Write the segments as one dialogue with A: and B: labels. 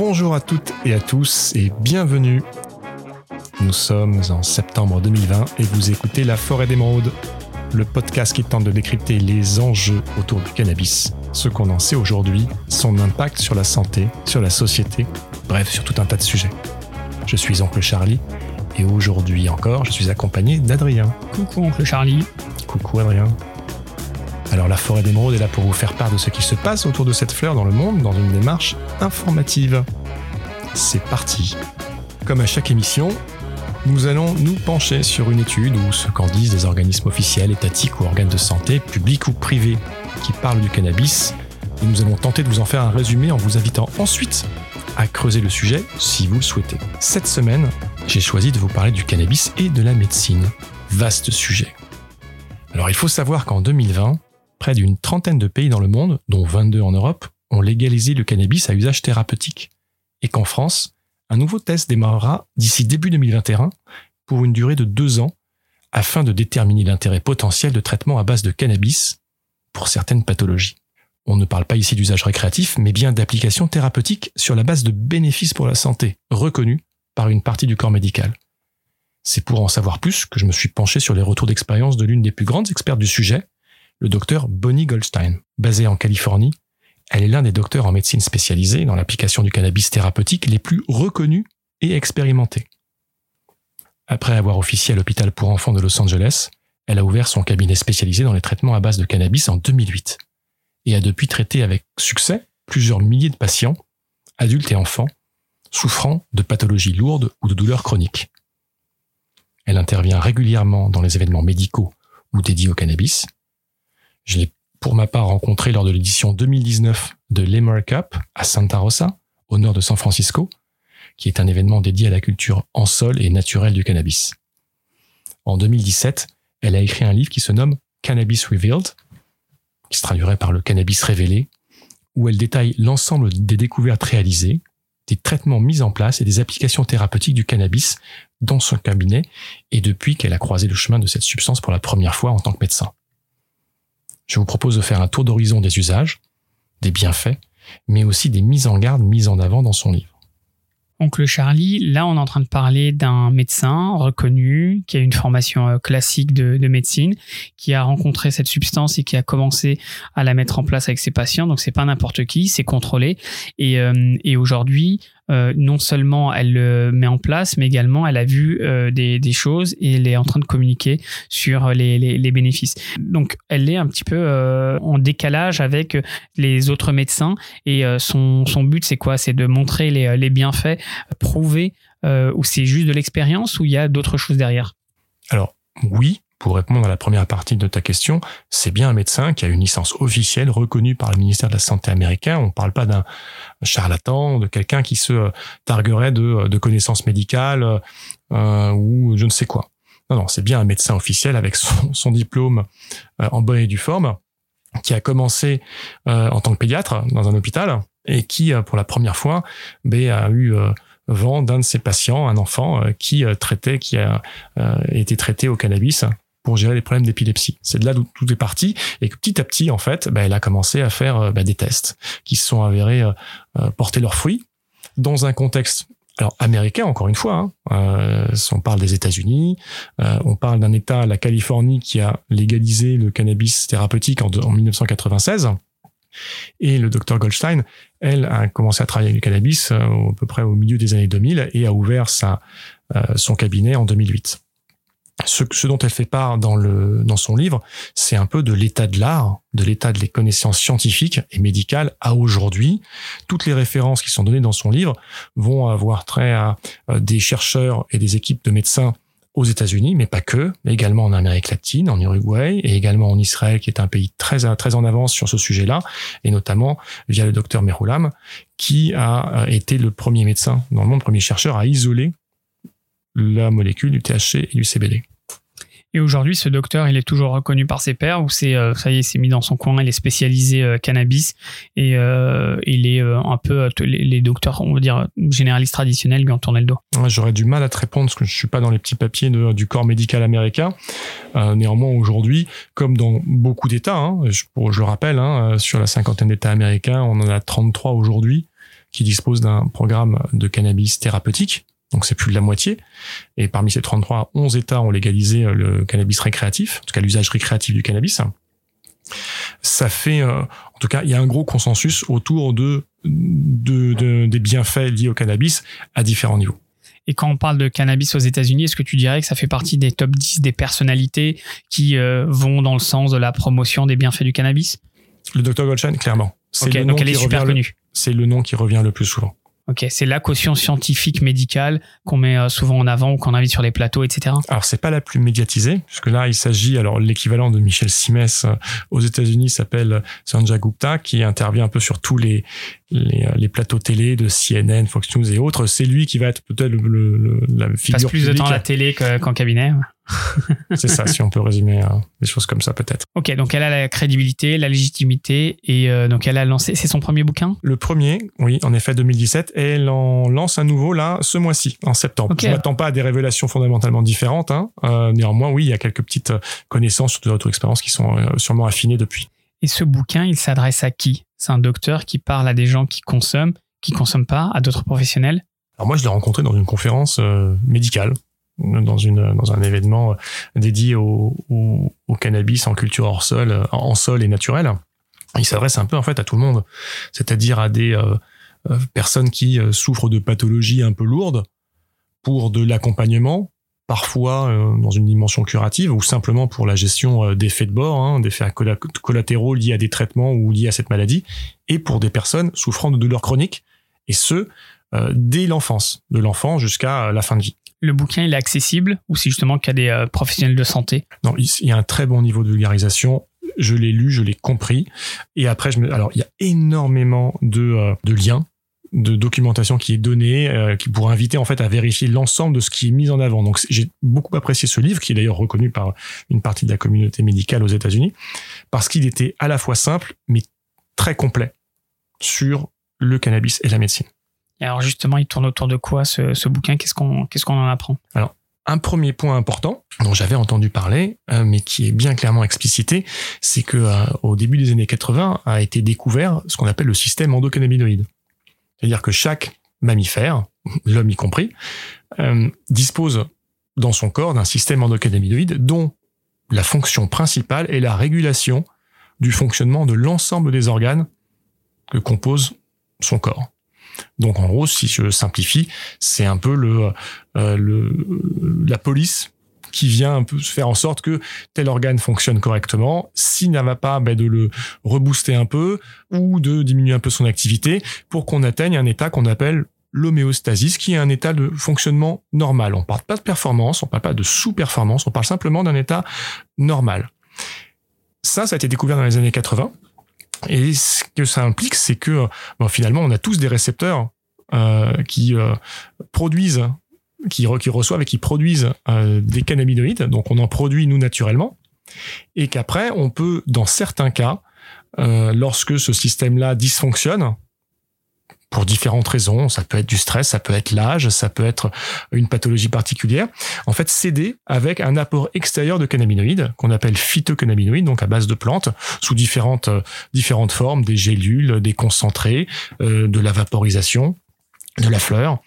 A: Bonjour à toutes et à tous et bienvenue. Nous sommes en septembre 2020 et vous écoutez La Forêt d'Émeraude, le podcast qui tente de décrypter les enjeux autour du cannabis, ce qu'on en sait aujourd'hui, son impact sur la santé, sur la société, bref, sur tout un tas de sujets. Je suis Oncle Charlie et aujourd'hui encore, je suis accompagné d'Adrien.
B: Coucou Oncle Charlie.
A: Coucou Adrien. Alors la forêt d'émeraude est là pour vous faire part de ce qui se passe autour de cette fleur dans le monde dans une démarche informative. C'est parti. Comme à chaque émission, nous allons nous pencher sur une étude ou ce qu'en disent des organismes officiels, étatiques ou organes de santé, publics ou privés, qui parlent du cannabis. Nous allons tenter de vous en faire un résumé en vous invitant ensuite à creuser le sujet si vous le souhaitez. Cette semaine, j'ai choisi de vous parler du cannabis et de la médecine. Vaste sujet. Alors il faut savoir qu'en 2020, près d'une trentaine de pays dans le monde, dont 22 en Europe, ont légalisé le cannabis à usage thérapeutique. Et qu'en France, un nouveau test démarrera d'ici début 2021 pour une durée de deux ans afin de déterminer l'intérêt potentiel de traitement à base de cannabis pour certaines pathologies. On ne parle pas ici d'usage récréatif, mais bien d'application thérapeutique sur la base de bénéfices pour la santé, reconnus par une partie du corps médical. C'est pour en savoir plus que je me suis penché sur les retours d'expérience de l'une des plus grandes expertes du sujet, le docteur Bonnie Goldstein. Basée en Californie, elle est l'un des docteurs en médecine spécialisée dans l'application du cannabis thérapeutique les plus reconnus et expérimentés. Après avoir officié à l'hôpital pour enfants de Los Angeles, elle a ouvert son cabinet spécialisé dans les traitements à base de cannabis en 2008 et a depuis traité avec succès plusieurs milliers de patients, adultes et enfants, souffrant de pathologies lourdes ou de douleurs chroniques. Elle intervient régulièrement dans les événements médicaux ou dédiés au cannabis, je l'ai pour ma part rencontré lors de l'édition 2019 de l'Emer Cup à Santa Rosa, au nord de San Francisco, qui est un événement dédié à la culture en sol et naturelle du cannabis. En 2017, elle a écrit un livre qui se nomme Cannabis Revealed, qui se traduirait par le cannabis révélé, où elle détaille l'ensemble des découvertes réalisées, des traitements mis en place et des applications thérapeutiques du cannabis dans son cabinet et depuis qu'elle a croisé le chemin de cette substance pour la première fois en tant que médecin je vous propose de faire un tour d'horizon des usages, des bienfaits, mais aussi des mises en garde mises en avant dans son livre.
B: Oncle Charlie, là on est en train de parler d'un médecin reconnu qui a une formation euh, classique de, médecine, qui a rencontré cette substance et qui a commencé à la mettre en place avec ses patients. Donc c'est pas n'importe qui, c'est contrôlé. Et, euh, et aujourd'hui, euh, non seulement elle le met en place, mais également elle a vu euh, des, choses et elle est en train de communiquer sur les, bénéfices. Donc elle est un petit peu euh, en décalage avec les autres médecins et son, but c'est quoi? C'est de montrer les, les bienfaits prouvés ou c'est juste de l'expérience ou il y a d'autres choses derrière?
A: Alors oui, pour répondre à la première partie de ta question, c'est bien un médecin qui a une licence officielle reconnue par le ministère de la Santé américain. On ne parle pas d'un charlatan, de quelqu'un qui se targuerait de, de connaissances médicales euh, ou je ne sais quoi. Non, non, c'est bien un médecin officiel avec son, diplôme euh, en bonne et due forme, qui a commencé euh, en tant que pédiatre dans un hôpital et qui, pour la première fois, ben, a eu vent d'un de ses patients, un enfant qui traitait, qui a été traité au cannabis pour gérer les problèmes d'épilepsie. C'est de là d'où tout est parti et que petit à petit, en fait, bah, elle a commencé à faire euh, bah, des tests qui se sont avérés euh, euh, porter leurs fruits dans un contexte alors américain encore une fois. Hein, on parle des États-Unis, on parle d'un État, la Californie, qui a légalisé le cannabis thérapeutique en, en 1996. Et le docteur Goldstein, elle, a commencé à travailler avec le cannabis à peu près au milieu des années 2000 et a ouvert sa, son cabinet en 2008 ce, dont elle fait part dans, le, dans son livre, c'est un peu de l'état de l'art, de l'état des connaissances scientifiques et médicales à aujourd'hui. Toutes les références qui sont données dans son livre vont avoir trait à des chercheurs et des équipes de médecins aux États-Unis, mais pas que, mais également en Amérique latine, en Uruguay et également en Israël, qui est un pays très très en avance sur ce sujet-là, et notamment via le docteur Meroulam, qui a été le premier médecin dans le monde, premier chercheur à isoler la molécule du THC et du CBD.
B: Et aujourd'hui, ce docteur, il est toujours reconnu par ses pairs ou c'est euh, ça y est, c'est mis dans son coin, il est spécialisé euh, cannabis et euh, il est un peu les, docteurs, on va dire généralistes traditionnels lui ont tourné le dos.
A: J'aurais du mal à te répondre parce que je suis pas dans les petits papiers du corps médical américain. néanmoins, aujourd'hui, comme dans beaucoup d'États, hein, je, je, le rappelle, hein, sur la cinquantaine d'États américains, on en a 33 aujourd'hui qui disposent d'un programme de cannabis thérapeutique. Donc c'est plus de la moitié. Et parmi ces 33, 11 États ont légalisé le cannabis récréatif, en tout cas l'usage récréatif du cannabis. Ça fait, en tout cas, il y a un gros consensus autour de, de des bienfaits liés au cannabis à différents niveaux.
B: Et quand on parle de cannabis aux États-Unis, est-ce que tu dirais que ça fait partie des top 10 des personnalités qui euh, vont dans le sens de la promotion des bienfaits du cannabis?
A: Le Dr Goldstein, clairement.
B: C'est le donc elle est super connue.
A: C'est le nom qui revient le plus souvent.
B: Ok, c'est la caution scientifique médicale qu'on met euh, souvent en avant ou qu'on invite sur les plateaux, etc.
A: Alors c'est pas la plus médiatisée, puisque là il s'agit alors l'équivalent de Michel Simès euh, aux États-Unis s'appelle Sanjay Gupta, qui intervient un peu sur tous les les, euh, les, plateaux télé de CNN, Fox News et autres. C'est lui qui va être peut-être le, le, la figure.
B: Passe plus de temps à la télé qu'en cabinet.
A: c'est ça, si on peut résumer euh, des choses comme ça peut-être.
B: Ok, donc elle a la crédibilité, la légitimité, et euh, donc elle a lancé, c'est son premier bouquin?
A: Le premier, oui, en effet, 2017, et elle en lance un nouveau là, ce mois-ci, en septembre. Je ne m'attends pas à des révélations fondamentalement différentes, hein. Euh, néanmoins, oui, il y a quelques petites connaissances sur d'autres expériences qui sont sûrement affinées depuis.
B: Et ce bouquin, il s'adresse à qui? C'est un docteur qui parle à des gens qui consomment, qui consomment pas, à d'autres professionnels?
A: Alors moi, je l'ai rencontré dans une conférence médicale dans une dans un événement dédié au, au, cannabis en culture hors sol, en sol et naturel. Il s'adresse un peu en fait à tout le monde, c'est-à-dire à des euh, euh, personnes qui euh, souffrent de pathologies un peu lourdes pour de l'accompagnement, parfois dans une dimension curative ou simplement pour la gestion d'effets de bord, hein, d'effets collatéraux liés à des traitements ou liés à cette maladie, et pour des personnes souffrant de douleurs chroniques, et ce, dès l'enfance, de l'enfant jusqu'à la fin de vie
B: le bouquin il est accessible ou c'est justement qu'il y a des euh, professionnels de santé?
A: Non, il y a un très bon niveau de vulgarisation. Je l'ai lu, je l'ai compris. Et après, je me... alors il y a énormément de, euh, de liens de documentation qui est donnée, euh, qui pourrait inviter en fait à vérifier l'ensemble de ce qui est mis en avant. Donc j'ai beaucoup apprécié ce livre, qui est d'ailleurs reconnu par une partie de la communauté médicale aux États-Unis, parce qu'il était à la fois simple mais très complet sur le cannabis et la médecine.
B: Alors justement, il tourne autour de quoi ce, bouquin? Qu'est-ce qu'on qu'est-ce en apprend?
A: Alors, un premier point important dont j'avais entendu parler, euh, mais qui est bien clairement explicité, c'est que euh, au début des années 80 a été découvert ce qu'on appelle le système endocannabinoïde. C'est-à-dire que chaque mammifère, l'homme y compris, euh, dispose dans son corps d'un système endocannabinoïde dont la fonction principale est la régulation du fonctionnement de l'ensemble des organes que compose son corps. Donc en gros, si je simplifie, c'est un peu euh, la police qui vient un peu faire en sorte que tel organe fonctionne correctement. S'il n'a pas, ben de le rebooster un peu ou de diminuer un peu son activité pour qu'on atteigne un état qu'on appelle l'homéostasis, qui est un état de fonctionnement normal. On parle pas de performance, on parle pas de sous-performance, on parle simplement d'un état normal. Ça, ça a été découvert dans les années 80. Et ce que ça implique, c'est que finalement, on a tous des récepteurs euh, qui euh, produisent, qui, qui, reçoivent et qui produisent euh, des cannabinoïdes. Donc, on en produit nous naturellement, et qu'après, on peut, dans certains cas, lorsque ce système-là dysfonctionne, pour différentes raisons. Ça peut être du stress, ça peut être l'âge, ça peut être une pathologie particulière. En fait, s'aider avec un apport extérieur de cannabinoïdes qu'on appelle phytocannabinoïdes, donc à base de plantes, sous différentes euh, différentes formes, des gélules, des concentrés, euh, de la vaporisation, de la fleur,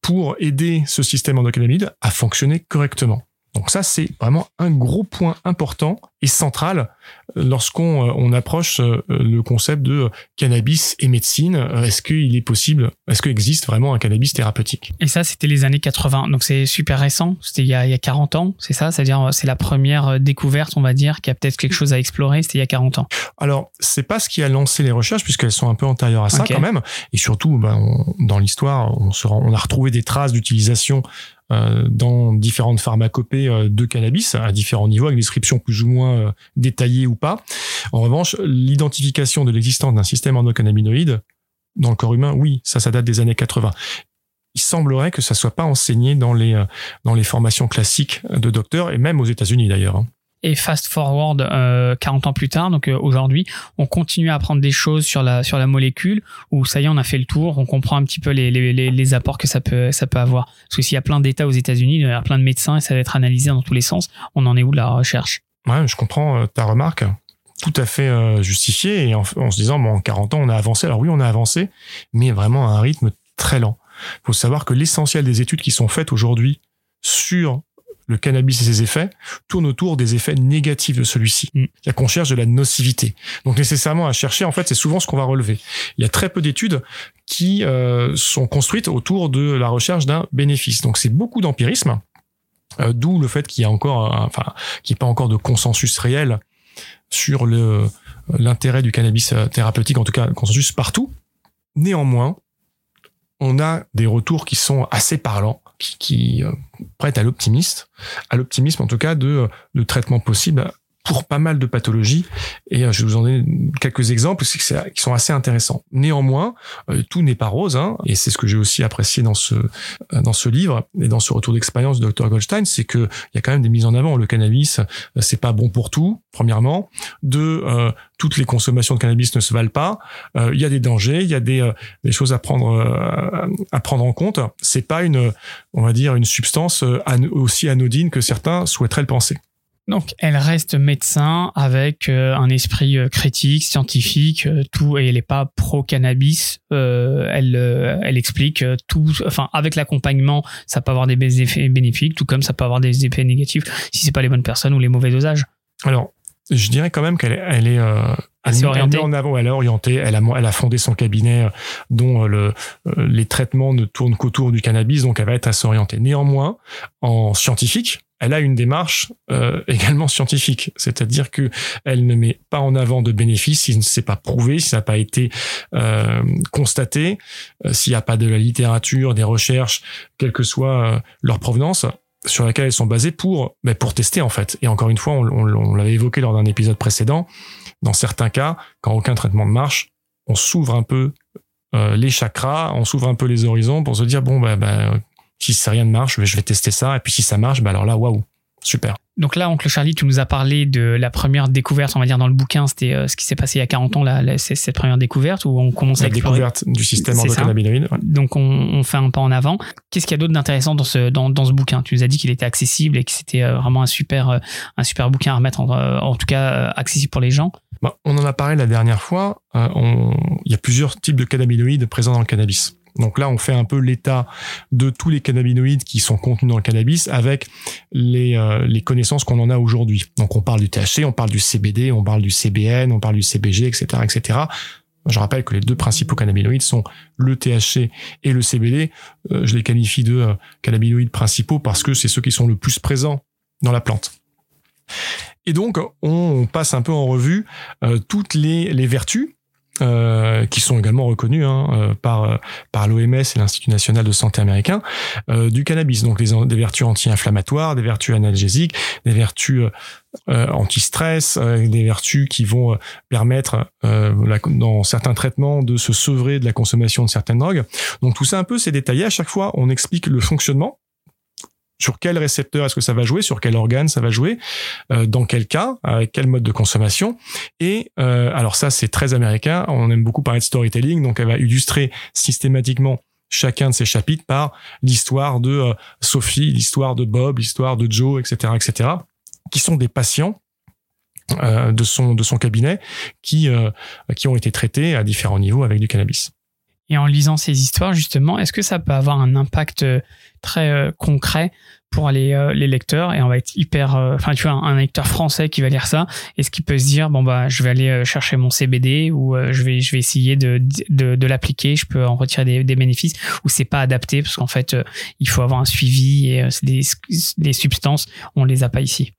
A: pour aider ce système endocannabinoïde à fonctionner correctement. Donc ça, c'est vraiment un gros point important et central euh, lorsqu'on euh, on approche euh, le concept de cannabis et médecine. Est-ce qu'il est possible, est-ce qu'il existe vraiment un cannabis thérapeutique?
B: Et ça, c'était les années 80, donc c'est super récent, c'était il, y a 40 ans, c'est ça? C'est-à-dire c'est la première découverte, on va dire, qui a peut-être quelque chose à explorer, c'était il y a 40 ans.
A: Alors, c'est pas ce qui a lancé les recherches, puisqu'elles sont un peu antérieures à ça quand même, et surtout, ben, dans l'histoire, on, on a retrouvé des traces d'utilisation dans différentes pharmacopées euh, de cannabis à différents niveaux, avec descriptions plus ou moins euh, détaillées ou pas. En revanche, l'identification de l'existence d'un système endocannabinoïde dans le corps humain, oui, ça, ça date des années 80 il semblerait que ça soit pas enseigné dans les dans les formations classiques de docteurs et même aux États-Unis d'ailleurs.
B: Et fast forward euh, 40 ans plus tard, donc euh, aujourd'hui, on continue à apprendre des choses sur la sur la molécule. Où ça y est, on a fait le tour, on comprend un petit peu les, les, les, apports que ça peut ça peut avoir. Parce que s'il y a plein d'États aux États-Unis, il y a plein de médecins et ça va être analysé dans tous les sens. On en est où de la recherche?
A: Ouais, je comprends euh, ta remarque. tout à fait justifié et en, en, se disant bon en 40 ans on a avancé alors oui on a avancé mais vraiment à un rythme très lent. Il faut savoir que l'essentiel des études qui sont faites aujourd'hui sur le cannabis et ses effets tournent autour des effets négatifs de celui-ci. Mm. Il y a qu'on cherche de la nocivité. Donc nécessairement à chercher, en fait, c'est souvent ce qu'on va relever. Il y a très peu d'études qui euh, sont construites autour de la recherche d'un bénéfice. Donc c'est beaucoup d'empirisme, euh, d'où le fait qu'il y a encore, euh, enfin, qu'il n'y ait pas encore de consensus réel sur le l'intérêt du cannabis thérapeutique, en tout cas consensus partout. Néanmoins, on a des retours qui sont assez parlants, qui, euh, prêtent à l'optimiste, à l'optimisme en tout cas de, de traitements possibles pour pas mal de pathologies. Et euh, je vous en donner quelques exemples qui sont assez intéressants. Néanmoins, euh, tout n'est pas rose, hein, et c'est ce que j'ai aussi apprécié dans ce euh, dans ce livre et dans ce retour d'expérience de Dr Goldstein, c'est que il y a quand même des mises en avant. Le cannabis, c'est pas bon pour tout. Premièrement, deux, toutes les consommations de cannabis ne se valent pas. Il y a des dangers, il y a des, des choses à prendre à prendre en compte. C'est pas une, on va dire, une substance aussi anodine que certains souhaiteraient le penser.
B: Donc, elle reste médecin avec euh, un esprit euh, critique, scientifique, euh, tout, et elle n'est pas pro cannabis. elle, elle explique tout. Enfin, avec l'accompagnement, ça peut avoir des effets bénéfiques, tout comme ça peut avoir des effets négatifs si c'est pas les bonnes personnes ou les mauvais dosages.
A: Alors, je dirais quand même qu'elle elle est
B: assez orientée.
A: En avant, elle est orientée. Elle a, elle a fondé son cabinet dont le, les traitements ne tournent qu'autour du cannabis, donc elle va être assez orientée. Néanmoins, en scientifique, elle a une démarche euh, également scientifique, c'est-à-dire que elle ne met pas en avant de bénéfices si ce n'est pas prouvé, si ça n'a pas été euh, constaté, euh, s'il n'y a pas de la littérature, des recherches, quelle que soit leur provenance sur laquelle elles sont basées pour ben, pour tester en fait. Et encore une fois, on, l'avait évoqué lors d'un épisode précédent. Dans certains cas, quand aucun traitement ne marche, on s'ouvre un peu les chakras, on s'ouvre un peu les horizons pour se dire bon ben, ben si ça rien ne marche, je vais tester ça. Et puis si ça marche, bah alors là, waouh, super.
B: Donc là, oncle Charlie, tu nous as parlé de la première découverte, on va dire dans le bouquin, c'était euh, ce qui s'est passé il y a 40 ans, là, c'est cette première découverte où on commence
A: la
B: à
A: découverte du système endocannabinoïde.
B: Donc on, on, fait un pas en avant. Qu'est-ce qu'il y a d'autre d'intéressant dans ce dans, dans ce bouquin? Tu nous as dit qu'il était accessible et que c'était euh, vraiment un super euh, un super bouquin à remettre en, en tout cas accessible pour les gens.
A: Bah, on en a parlé la dernière fois. on... Il y a plusieurs types de cannabinoïdes présents dans le cannabis. Donc là, on fait un peu l'état de tous les cannabinoïdes qui sont contenus dans le cannabis avec les, euh, les connaissances qu'on en a aujourd'hui. Donc on parle du THC, on parle du CBD, on parle du CBN, on parle du CBG, etc., etc. Je rappelle que les deux principaux cannabinoïdes sont le THC et le CBD. Euh, je les qualifie de euh, cannabinoïdes principaux parce que c'est ceux qui sont le plus présents dans la plante. Et donc, on passe un peu en revue toutes les, les vertus euh, qui sont également reconnus hein, euh, par euh, par l'OMS et l'Institut national de santé américain du cannabis. Donc les, des vertus anti-inflammatoires, des vertus analgésiques, des vertus anti-stress, des vertus qui vont permettre dans certains traitements de se sevrer de la consommation de certaines drogues. Donc tout ça un peu c'est détaillé. À chaque fois on explique le fonctionnement sur quel récepteur est-ce que ça va jouer, sur quel organe ça va jouer, euh, dans quel cas, avec quel mode de consommation. Et euh, alors ça, c'est très américain. On aime beaucoup parler de storytelling, donc elle va illustrer systématiquement chacun de ces chapitres par l'histoire de euh, Sophie, l'histoire de Bob, l'histoire de Joe, etc., etc., qui sont des patients de son de son cabinet qui qui ont été traités à différents niveaux avec du cannabis.
B: Et en lisant ces histoires, justement, est-ce que ça peut avoir un impact euh, très euh, concret pour les, euh, les lecteurs? Et on va être hyper enfin tu vois un, lecteur français qui va lire ça est-ce qu'il peut se dire bon bah je vais aller chercher mon CBD ou je vais je vais essayer de de, l'appliquer je peux en retirer des, bénéfices ou c'est pas adapté parce qu'en fait il faut avoir un suivi et les, les substances on les a pas ici.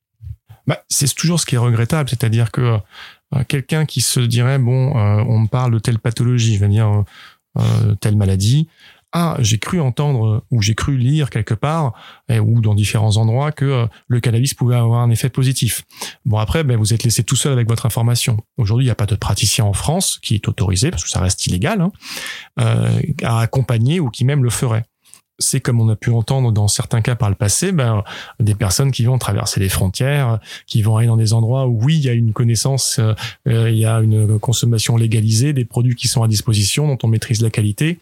A: Bah, c'est toujours ce qui est regrettable c'est-à-dire que quelqu'un qui se dirait bon on me parle de telle pathologie je vais dire telle maladie. Ah, j'ai cru entendre ou j'ai cru lire quelque part ou dans différents endroits que euh, le cannabis pouvait avoir un effet positif. Bon après, ben, vous êtes laissé tout seul avec votre information. Aujourd'hui, il n'y a pas de praticien en France qui est autorisé parce que ça reste illégal hein, euh, à accompagner ou qui même le ferait. C'est comme on a pu entendre dans certains cas par le passé, ben, des personnes qui vont traverser les frontières, qui vont aller dans des endroits où oui, il y a une connaissance, euh, euh, il y a une consommation légalisée, des produits qui sont à disposition, dont on maîtrise la qualité,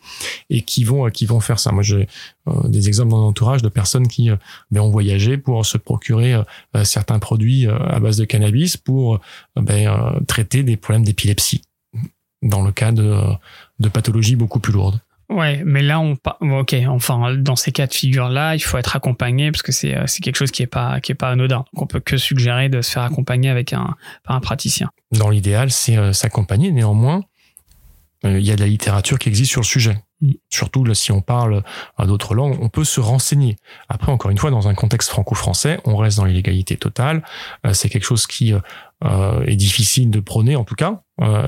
A: et qui vont qui vont faire ça. Moi, j'ai des exemples dans l'entourage de personnes qui ben, ont voyagé pour se procurer certains produits à base de cannabis pour ben, traiter des problèmes d'épilepsie dans le cas de pathologies beaucoup plus lourdes.
B: Ouais, mais là, on, ok, enfin, dans ces cas de figure-là, il faut être accompagné parce que c'est, c'est quelque chose qui est pas, qui est pas anodin. Donc, on peut que suggérer de se faire accompagner avec un, par un praticien.
A: Dans l'idéal, c'est euh, s'accompagner. Néanmoins, euh, il y a de la littérature qui existe sur le sujet. Mm. Surtout si on parle d'autres langues, on peut se renseigner. Après, encore une fois, dans un contexte franco-français, on reste dans l'illégalité totale. Euh, c'est quelque chose qui est difficile de prôner, en tout cas.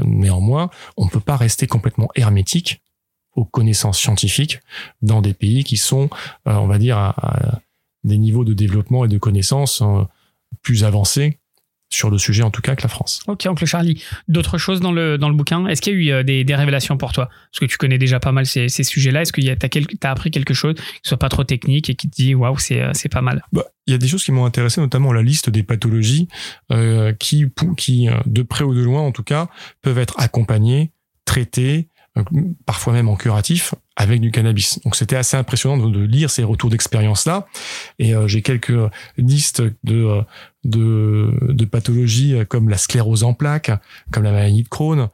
A: néanmoins, on ne peut pas rester complètement hermétique aux connaissances scientifiques dans des pays qui sont, euh, on va dire, à, des niveaux de développement et de connaissances euh, plus avancés sur le sujet en tout cas que la France.
B: Ok, oncle Charlie. D'autres choses dans le, dans le bouquin? Est-ce qu'il y a eu euh, des, des, révélations pour toi? Parce que tu connais déjà pas mal ces, ces sujets-là. Est-ce que tu as, as, appris quelque chose qui soit pas trop technique et qui te dit waouh, c'est pas mal?
A: Bah, Il y a des choses qui m'ont intéressé, notamment la liste des pathologies euh, qui, qui, de près ou de loin en tout cas, peuvent être accompagnées, traitées parfois même en curatif, avec du cannabis. Donc c'était assez impressionnant de, lire ces retours d'expérience là. Et euh, j'ai quelques listes de, euh, de, de pathologies comme la sclérose en plaques, comme la maladie de Crohn,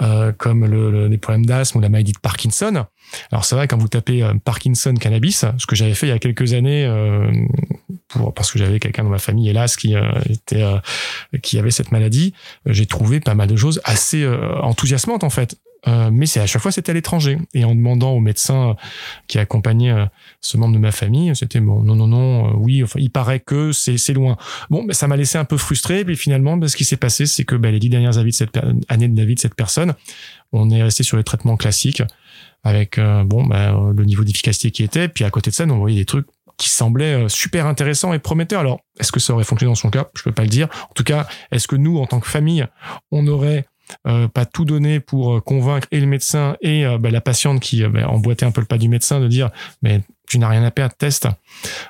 A: euh, comme le, les problèmes d'asthme ou la maladie de Parkinson. Alors c'est vrai quand vous tapez Parkinson cannabis, ce que j'avais fait il y a quelques années pour parce que j'avais quelqu'un dans ma famille hélas qui était qui avait cette maladie, j'ai trouvé pas mal de choses assez enthousiasmantes en fait. Euh, mais c'est à chaque fois c'était à l'étranger. Et en demandant au médecin qui accompagnait euh, ce membre de ma famille, c'était bon, non, non, non, euh, oui, enfin, il paraît que c'est loin. Bon, mais ça m'a laissé un peu frustré. Et puis finalement, ben, ce qui s'est passé, c'est que ben, les dix dernières années de, cette, années de la vie de cette personne, on est resté sur les traitements classiques avec bon ben, le niveau d'efficacité qui était. Puis à côté de ça, on voyait des trucs qui semblaient super intéressants et prometteurs. Alors, est-ce que ça aurait fonctionné dans son cas? Je peux pas le dire. En tout cas, est-ce que nous, en tant que famille, on aurait euh, pas tout donner pour euh, convaincre et le médecin et euh, bah, la patiente qui bah, emboîtait un peu le pas du médecin de dire mais tu n'as rien à perdre, teste.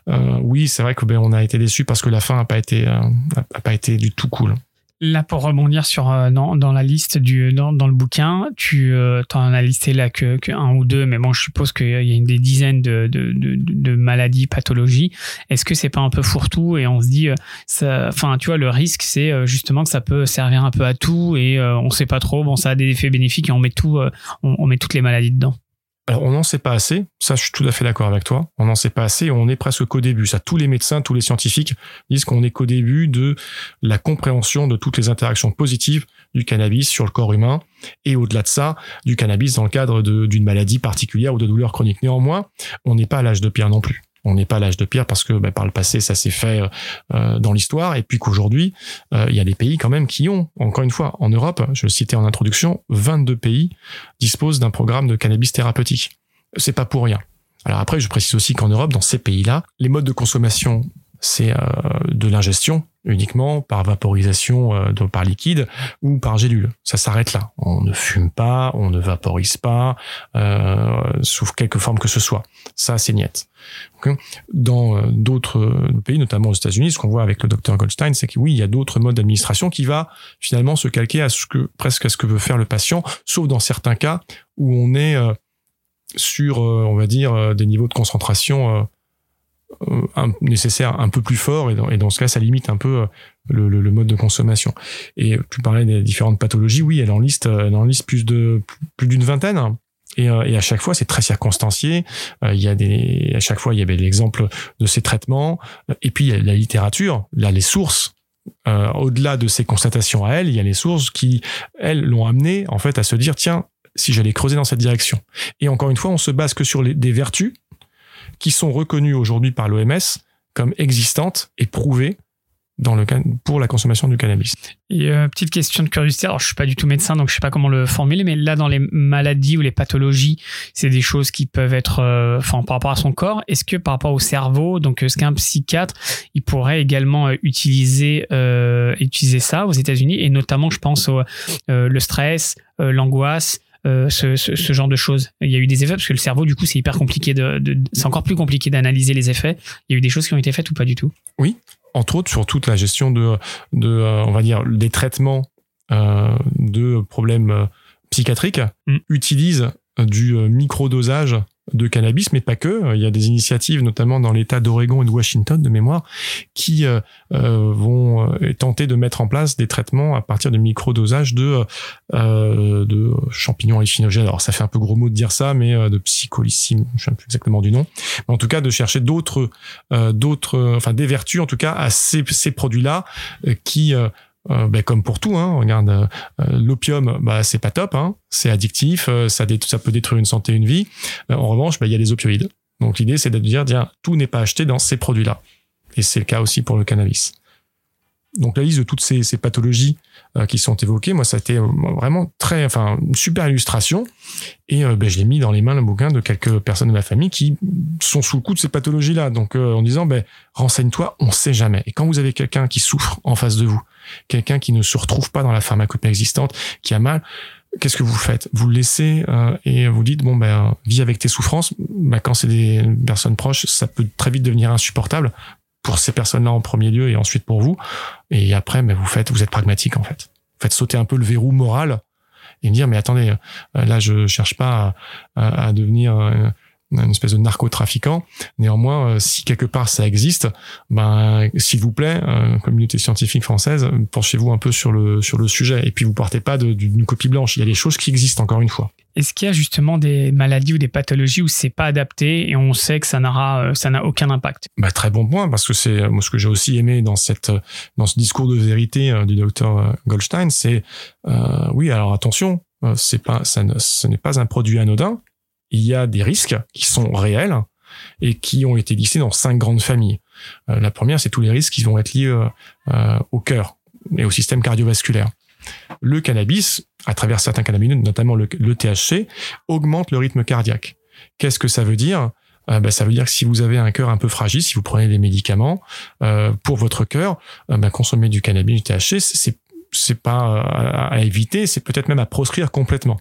A: oui, c'est vrai que ben, on a été déçu parce que la fin n'a pas été a pas été du tout cool.
B: Là, pour rebondir sur euh, dans, dans, la liste du dans, dans le bouquin, tu euh, en as listé là que, que, un ou deux, mais bon, je suppose qu'il y a des dizaines de, de, de, de maladies, pathologies. Est-ce que c'est pas un peu fourre-tout et on se dit, euh, enfin, tu vois, le risque, c'est euh, justement que ça peut servir un peu à tout et on sait pas trop. Bon, ça a des effets bénéfiques et on met tout, on, on met toutes les maladies dedans.
A: Alors, on n'en sait pas assez. Ça, je suis tout à fait d'accord avec toi. On n'en sait pas assez. On est presque qu'au début. Ça, tous les médecins, tous les scientifiques disent qu'on est qu'au début de la compréhension de toutes les interactions positives du cannabis sur le corps humain et au-delà de ça, du cannabis dans le cadre d'une maladie particulière ou de douleurs chroniques. Néanmoins, on n'est pas à l'âge de pierre non plus on n'est pas à l'âge de pierre parce que bah, par le passé ça s'est fait euh, dans l'histoire. Et puis qu'aujourd'hui euh, il y a des pays quand même qui ont encore une fois en Europe je le citais en introduction 22 pays disposent d'un programme de cannabis thérapeutique. C'est pas pour rien. Alors après je précise aussi qu'en Europe dans ces pays-là les modes de consommation c'est euh, de l'ingestion uniquement par vaporisation euh, par liquide ou par gélule. Ça s'arrête là. On ne fume pas, on ne vaporise pas, euh, sous quelque forme que ce soit. Ça, c'est niet. Dans euh, d'autres pays, notamment aux États-Unis, ce qu'on voit avec le docteur Goldstein, c'est que oui, il y a d'autres modes d'administration qui va finalement se calquer à ce que presque à ce que veut faire le patient, sauf dans certains cas où on est sur, on va dire, des niveaux de concentration euh, un, nécessaire un peu plus fort et dans, et dans, ce cas ça limite un peu euh, le, le, mode de consommation. Et tu parlais des différentes pathologies. Oui elle en liste elle en liste plus de plus d'une vingtaine. Et, euh, et, à chaque fois c'est très circonstancié. Il y a des à chaque fois il y avait l'exemple de ces traitements. Et puis il y a la littérature là les sources. Euh, au-delà de ces constatations à elle il y a les sources qui elles l'ont amené en fait à se dire tiens si j'allais creuser dans cette direction. Et encore une fois on se base que sur les, des vertus qui sont reconnues aujourd'hui par l'OMS comme existantes et prouvées dans le pour la consommation du cannabis.
B: Et euh, petite question de curiosité, alors je suis pas du tout médecin donc je sais pas comment le formuler mais là dans les maladies ou les pathologies, c'est des choses qui peuvent être euh, par rapport à son corps, est-ce que par rapport au cerveau, donc est-ce qu'un psychiatre, il pourrait également euh, utiliser utiliser ça aux États-Unis? Et notamment je pense au le stress, l'angoisse, ce, ce, genre de choses Il y a eu des effets parce que le cerveau, du coup, c'est hyper compliqué de, c'est encore plus compliqué d'analyser les effets. Il y a eu des choses qui ont été faites ou pas du tout?
A: Oui, entre autres sur toute la gestion de, de on va dire, des traitements de problèmes psychiatriques, mm. utilisent du microdosage de cannabis, mais pas que. Il y a des initiatives, notamment dans l'État d'Oregon et de Washington, de mémoire, qui euh, euh, vont euh, tenter de mettre en place des traitements à partir de microdosage de, de champignons hallucinogènes. Alors, ça fait un peu gros mot de dire ça, mais de psycholycine, je ne sais plus exactement du nom. Mais en tout cas, de chercher d'autres, d'autres, enfin, des vertus, en tout cas, à ces, ces produits-là qui euh, ben, comme pour tout, hein, regarde, euh, euh, l'opium, bah, c'est pas top, hein, c'est addictif, ça, peut détruire une santé, une vie. en revanche, bah, il y a les opioïdes. Donc l'idée, c'est de dire, tiens, tout n'est pas acheté dans ces produits-là. Et c'est le cas aussi pour le cannabis. Donc la liste de toutes ces pathologies qui sont évoquées, moi, ça a été vraiment très, enfin, une super illustration. Et ben, je l'ai mis dans les mains le bouquin de quelques personnes de ma famille qui sont sous le coup de ces pathologies-là. Donc en disant, ben, renseigne-toi, on sait jamais. Et quand vous avez quelqu'un qui souffre en face de vous, quelqu'un qui ne se retrouve pas dans la pharmacopée existante, qui a mal, qu'est-ce que vous faites? Vous le laissez euh, et vous dites bon ben vis avec tes souffrances. Ben, quand c'est des personnes proches, ça peut très vite devenir insupportable pour ces personnes-là en premier lieu et ensuite pour vous. Et après, ben, vous faites, vous êtes pragmatique en fait. Vous faites sauter un peu le verrou moral et me dire mais attendez, euh, là je cherche pas à, à devenir euh, une espèce de narcotrafiquant. Néanmoins, euh, si quelque part ça existe, ben s'il vous plaît, communauté scientifique française, penchez-vous un peu sur le sur le sujet et puis vous partez pas d'une copie blanche. Il y a des choses qui existent encore une fois.
B: Est-ce qu'il y a justement des maladies ou des pathologies où c'est pas adapté et on sait que ça n'aura euh, n'a aucun impact?
A: Bah, très bon point parce que c'est moi ce que j'ai aussi aimé dans dans ce discours de vérité du docteur Goldstein, c'est oui alors attention, ce n'est pas un produit anodin il y a des risques qui sont réels et qui ont été listés dans cinq grandes familles. Euh, la première, c'est tous les risques qui vont être liés euh, euh, au cœur et au système cardiovasculaire. Le cannabis, à travers certains cannabinoïdes, notamment le, THC, augmente le rythme cardiaque. Qu'est-ce que ça veut dire? Ben, ça veut dire que si vous avez un cœur un peu fragile, si vous prenez des médicaments pour votre cœur, ben, consommer du cannabis, du THC, c'est c'est pas à éviter, c'est peut-être même à proscrire complètement.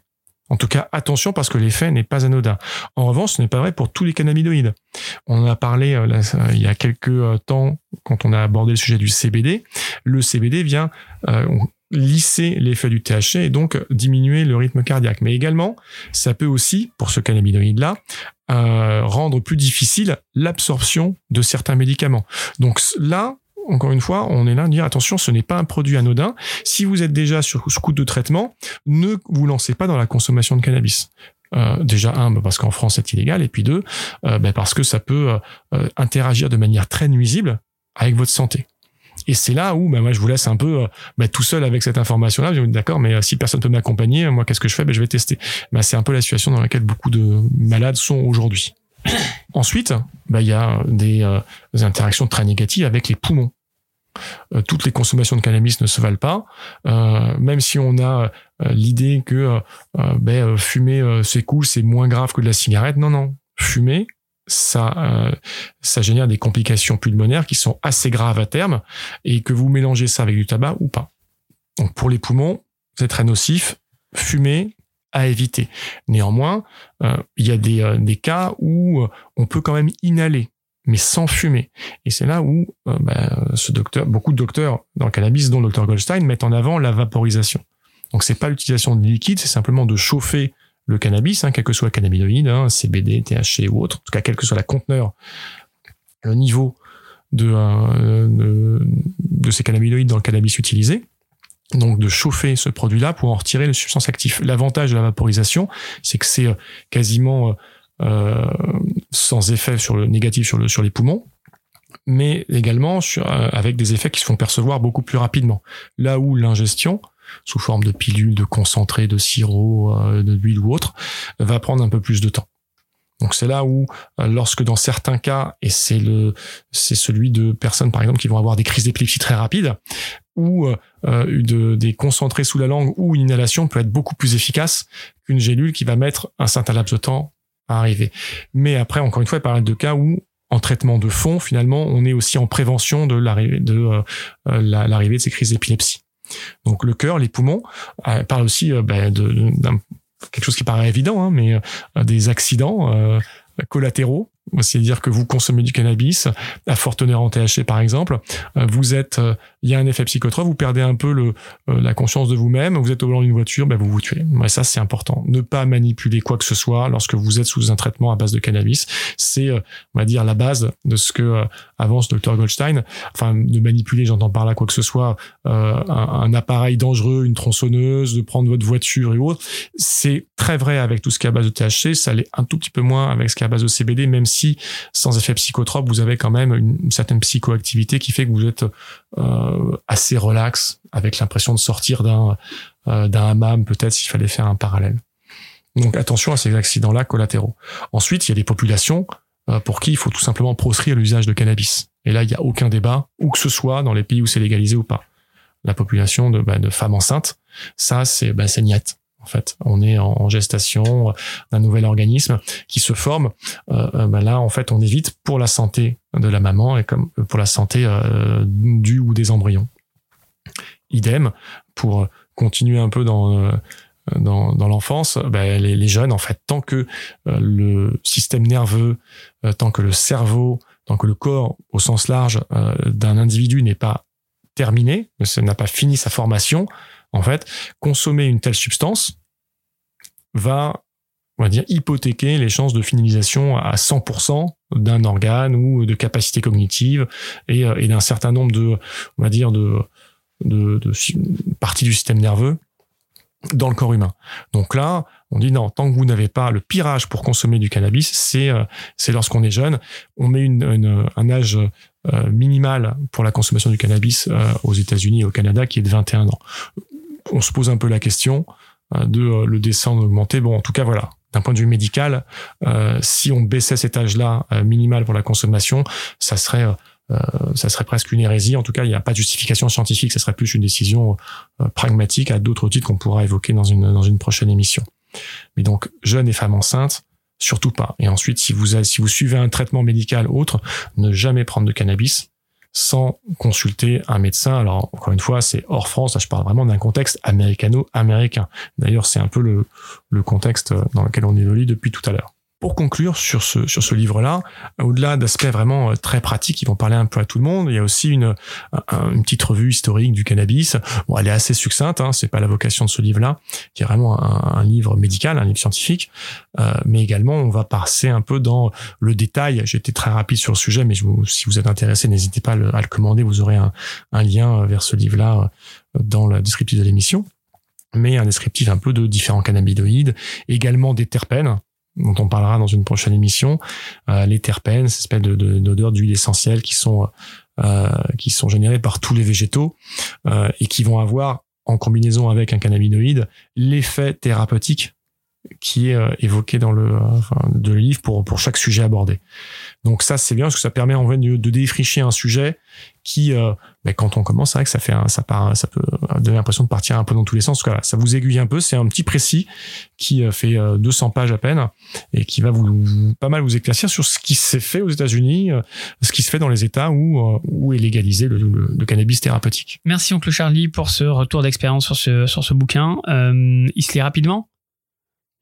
A: En tout cas, attention parce que l'effet n'est pas anodin. En revanche, ce n'est pas vrai pour tous les cannabinoïdes. On en a parlé euh, il y a quelques euh, temps quand on a abordé le sujet du CBD. Le CBD vient euh, lisser l'effet du THC et donc diminuer le rythme cardiaque. Mais également, ça peut aussi, pour ce cannabinoïde-là, rendre plus difficile l'absorption de certains médicaments. Donc là, encore une fois, on est là à dire attention, ce n'est pas un produit anodin. Si vous êtes déjà sur ce coup de traitement, ne vous lancez pas dans la consommation de cannabis. Euh, déjà un bah, parce qu'en France c'est illégal et puis deux euh, bah, parce que ça peut euh, interagir de manière très nuisible avec votre santé. Et c'est là où bah, moi je vous laisse un peu tout seul avec cette information là. Je vous d'accord, mais si personne peut m'accompagner, moi qu'est-ce que je fais? Je vais tester. c'est un peu la situation dans laquelle beaucoup de malades sont aujourd'hui. Ensuite, il y a des interactions très négatives avec les poumons. Euh, toutes les consommations de cannabis ne se valent pas, euh, même si on a euh, l'idée que ben, fumer c'est cool, c'est moins grave que de la cigarette. Non, non, fumer, ça, ça génère des complications pulmonaires qui sont assez graves à terme, et que vous mélangez ça avec du tabac ou pas. Donc pour les poumons, c'est très nocif. Fumer, à éviter. Néanmoins, il y a des, des cas où on peut quand même inhaler mais sans fumer. Et c'est là où euh, bah, ce docteur, beaucoup de docteurs dans le cannabis, dont le docteur Goldstein, mettent en avant la vaporisation. Donc c'est pas l'utilisation de liquide, c'est simplement de chauffer le cannabis, hein, quel que soit le cannabinoïde, hein, CBD, THC ou autre, en tout cas quel que soit la conteneur, le niveau de, euh, de, ces cannabinoïdes dans le cannabis utilisé. Donc de chauffer ce produit-là pour en retirer le substance active. L'avantage de la vaporisation, c'est que c'est euh, quasiment euh, sans effet sur le négatif sur, le, sur les poumons, mais également avec des effets qui se font percevoir beaucoup plus rapidement. Là où l'ingestion, sous forme de pilules, de concentré, de sirop, euh, de d'huile ou autre, va prendre un peu plus de temps. Donc c'est là où, lorsque dans certains cas, et c'est le, c'est celui de personnes par exemple qui vont avoir des crises d'épilepsie très rapides, ou de, des concentrés sous la langue ou une inhalation peut être beaucoup plus efficace qu'une gélule qui va mettre un certain laps de temps arriver. Mais après, encore une fois, il parle de cas où en traitement de fond, finalement, on est aussi en prévention de l'arrivée de euh, euh, l'arrivée de ces crises d'épilepsie. Donc le cœur, les poumons, euh, parle aussi ben, d'un quelque chose qui paraît évident, hein, mais des accidents collatéraux. C'est-à-dire que vous consommez du cannabis à forte teneur en THC par exemple, euh, vous êtes, euh, il y a un effet psychotrope, vous perdez un peu le, euh, la conscience de vous-même, vous êtes au volant d'une voiture, ben vous vous tuez. Et ça c'est important. Ne pas manipuler quoi que ce soit lorsque vous êtes sous un traitement à base de cannabis, c'est, on va dire, la base de ce que avance Dr Goldstein. Enfin, de manipuler, j'entends par là quoi que ce soit, un, un, appareil dangereux, une tronçonneuse, de prendre votre voiture et autres. C'est très vrai avec tout ce qui est à base de THC, ça l'est un tout petit peu moins avec ce qui est à base de CBD, même si sans effet psychotrope, vous avez quand même une, certaine psychoactivité qui fait que vous êtes euh, assez relax, avec l'impression de sortir d'un euh, d'un hammam, peut-être s'il fallait faire un parallèle. Donc attention à ces accidents-là collatéraux. Ensuite, il y a des populations euh, pour qui il faut tout simplement proscrire l'usage de cannabis. Et là, il n'y a aucun débat, où que ce soit, dans les pays où c'est légalisé ou pas. La population de, bah, de femmes enceintes, ça, c'est bah, niette en fait. On est en gestation d'un nouvel organisme qui se forme. Euh, euh, ben là, en fait, on évite pour la santé de la maman et comme pour la santé euh, du ou des embryons. Idem pour continuer un peu dans dans, dans l'enfance, ben les, les, jeunes, en fait, tant que le système nerveux, tant que le cerveau, tant que le corps, au sens large, d'un individu n'est pas terminé, n'a pas fini sa formation, en fait, consommer une telle substance va, on va dire, hypothéquer les chances de finalisation à 100% d'un organe ou de capacité cognitive et, euh, et d'un certain nombre de, on va dire, de, parties du système nerveux dans le corps humain. Donc là, on dit non, tant que vous n'avez pas le pirage pour consommer du cannabis, c'est euh, lorsqu'on est jeune, on met un âge euh, minimal pour la consommation du cannabis aux États-Unis et au Canada qui est de 21 ans on se pose un peu la question euh, de euh, le descendre, augmenter. Bon, en tout cas, voilà. D'un point de vue médical, euh, si on baissait cet âge-là minimal pour la consommation, ça serait ça serait presque une hérésie. En tout cas, il n'y a pas de justification scientifique. Ça serait plus une décision pragmatique à d'autres titres qu'on pourra évoquer dans une dans une prochaine émission. Mais donc, jeunes et femmes enceintes, surtout pas. Et ensuite, si vous si vous suivez un traitement médical autre, ne jamais prendre de cannabis sans consulter un médecin. Alors, encore une fois, c'est hors France. Là, je parle vraiment d'un contexte américano-américain. D'ailleurs, c'est un peu le, le contexte dans lequel on évolue depuis tout à l'heure. Pour conclure sur ce, sur ce livre-là, au-delà d'aspects vraiment euh, très pratiques qui vont parler un peu à tout le monde, il y a aussi une, une petite revue historique du cannabis. Bon, elle est assez succincte, hein, c'est pas la vocation de ce livre-là, qui est vraiment un, livre médical, un livre scientifique, euh, mais également on va passer un peu dans le détail. J'ai été très rapide sur le sujet, mais je si vous êtes intéressé, n'hésitez pas à le, commander, vous aurez un, un lien vers ce livre-là euh, dans la descriptive de l'émission mais un descriptif un peu de différents cannabinoïdes, également des terpènes, dont on parlera dans une prochaine émission, euh, les terpènes, ces espèces de, d'odeurs d'huile essentielle qui sont euh, qui sont générées par tous les végétaux euh, et qui vont avoir en combinaison avec un cannabinoïde l'effet thérapeutique qui est euh, évoqué dans le, enfin, de le livre pour, pour chaque sujet abordé. Donc ça, c'est bien parce que ça permet en fait de, défricher un sujet qui, euh, ben, quand on commence, c'est vrai que ça fait un, ça part, ça peut donner l'impression de partir un peu dans tous les sens. Voilà, ça vous aiguille un peu. C'est un petit précis qui euh, fait 200 pages à peine et qui va vous pas mal vous éclaircir sur ce qui s'est fait aux États-Unis, ce qui se fait dans les États où où est légalisé le, le, cannabis thérapeutique.
B: Merci oncle Charlie pour ce retour d'expérience sur ce sur ce bouquin. Euh, il se lit rapidement?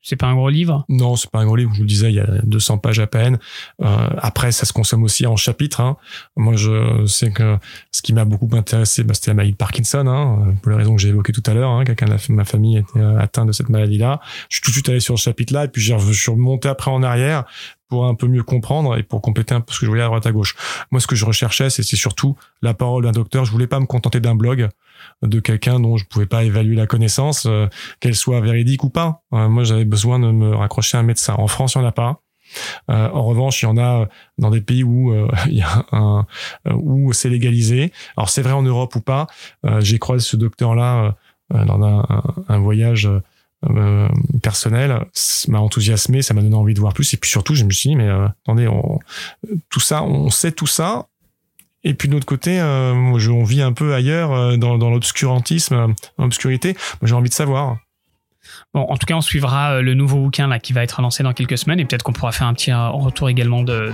B: C'est pas un gros livre?
A: Non, c'est pas un gros livre. Je vous le disais, il y a 200 pages à peine. Euh, après, ça se consomme aussi en chapitres. Hein. Moi, je sais que ce qui m'a beaucoup intéressé, bah, c'était la maladie de Parkinson, hein, pour les raisons que j'ai évoquées tout à l'heure. Hein. Quelqu'un de ma famille était euh, atteint de cette maladie-là. Je suis tout de suite allé sur ce chapitre-là, et puis je suis remonté après en arrière pour un peu mieux comprendre et pour compléter un peu ce que je voyais à droite à gauche. Moi, ce que je recherchais, c'était surtout la parole d'un docteur. Je voulais pas me contenter d'un blog de quelqu'un dont je pouvais pas évaluer la connaissance, euh, qu'elle soit véridique ou pas. Euh, moi, j'avais besoin de me raccrocher à un médecin. En France, il y en a pas. Euh, en revanche, il y en a dans des pays où il un où c'est légalisé. Alors c'est vrai en Europe ou pas. J'ai croisé ce docteur-là dans un, voyage personnel. M'a enthousiasmé, ça m'a donné envie de voir plus. Et puis surtout, je me suis dit mais attendez, on, tout ça, on sait tout ça. Et puis de l'autre côté, euh, on vit un peu ailleurs, euh, dans, dans l'obscurantisme, euh, dans l'obscurité. J'ai envie de savoir.
B: Bon, en tout cas, on suivra le nouveau bouquin là qui va être lancé dans quelques semaines et peut-être qu'on pourra faire un petit retour également de,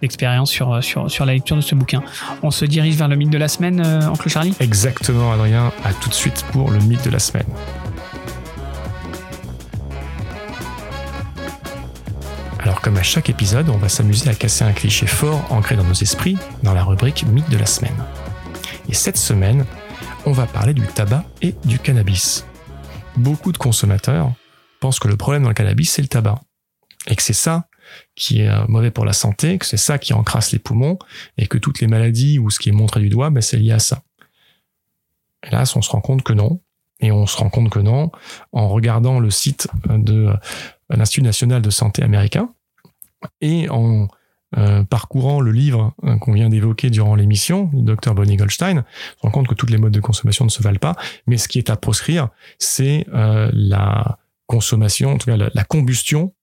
B: d'expérience sur, sur, sur la lecture de ce bouquin. On se dirige vers le mythe de la semaine, Oncle Charlie?
A: Exactement, Adrien. À tout de suite pour le mythe de la semaine. Alors comme à chaque épisode, on va s'amuser à casser un cliché fort ancré dans nos esprits dans la rubrique Mythe de la semaine. Et cette semaine, on va parler du tabac et du cannabis. Beaucoup de consommateurs pensent que le problème dans le cannabis, c'est le tabac. Et que c'est ça qui est euh, mauvais pour la santé, que c'est ça qui encrasse les poumons, et que toutes les maladies ou ce qui est montré du doigt, ben, c'est lié à ça. Hélas, on se rend compte que non. Et on se rend compte que non en regardant le site de euh, l'Institut national de santé américain. Et en euh, parcourant le livre hein, qu'on vient d'évoquer durant l'émission du docteur Bonnie Goldstein, on se rend compte que toutes les modes de consommation ne se valent pas, mais ce qui est à proscrire, c'est euh, la consommation, en tout cas la combustion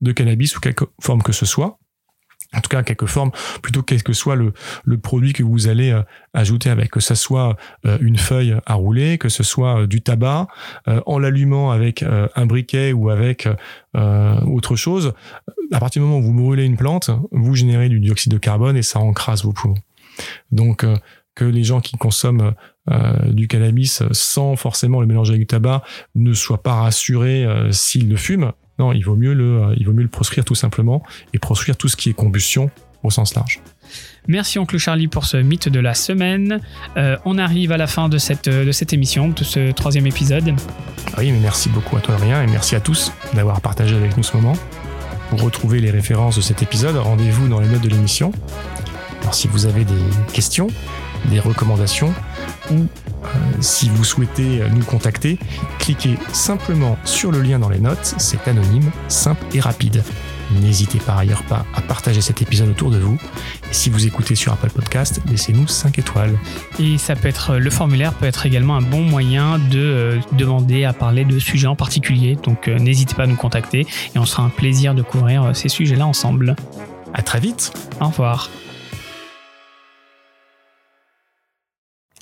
A: de cannabis ou quelque forme que ce soit, en tout cas quelque forme, plutôt quel que soit le, produit que vous allez euh, ajouter avec, que ce soit euh, une feuille à rouler, que ce soit euh, du tabac, en l'allumant avec un briquet ou avec autre chose, à partir du moment où vous brûlez une plante, vous générez du dioxyde de carbone et ça encrase vos poumons. Donc que les gens qui consomment du cannabis sans forcément le mélanger avec du tabac ne soient pas rassurés s'ils le fument, non, il vaut mieux le, euh, il vaut mieux le proscrire tout simplement et proscrire tout ce qui est combustion au sens large.
B: Merci Oncle Charlie pour ce mythe de la semaine. Euh, on arrive à la fin de cette, de cette émission, de ce troisième épisode.
A: Oui, mais merci beaucoup à toi Adrien et merci à tous d'avoir partagé avec nous ce moment. Pour retrouver les références de cet épisode, rendez-vous dans les notes de l'émission. Alors si vous avez des questions, des recommandations ou euh, si vous souhaitez nous contacter, cliquez simplement sur le lien dans les notes, c'est anonyme, simple et rapide. N'hésitez par ailleurs pas à partager cet épisode autour de vous. Et si vous écoutez sur Apple Podcast, laissez-nous 5 étoiles.
B: Et ça peut être le formulaire peut être également un bon moyen de euh, demander à parler de sujets en particulier. Donc euh, n'hésitez pas à nous contacter et on sera un plaisir de couvrir ces sujets-là ensemble.
A: À très vite.
B: Au revoir.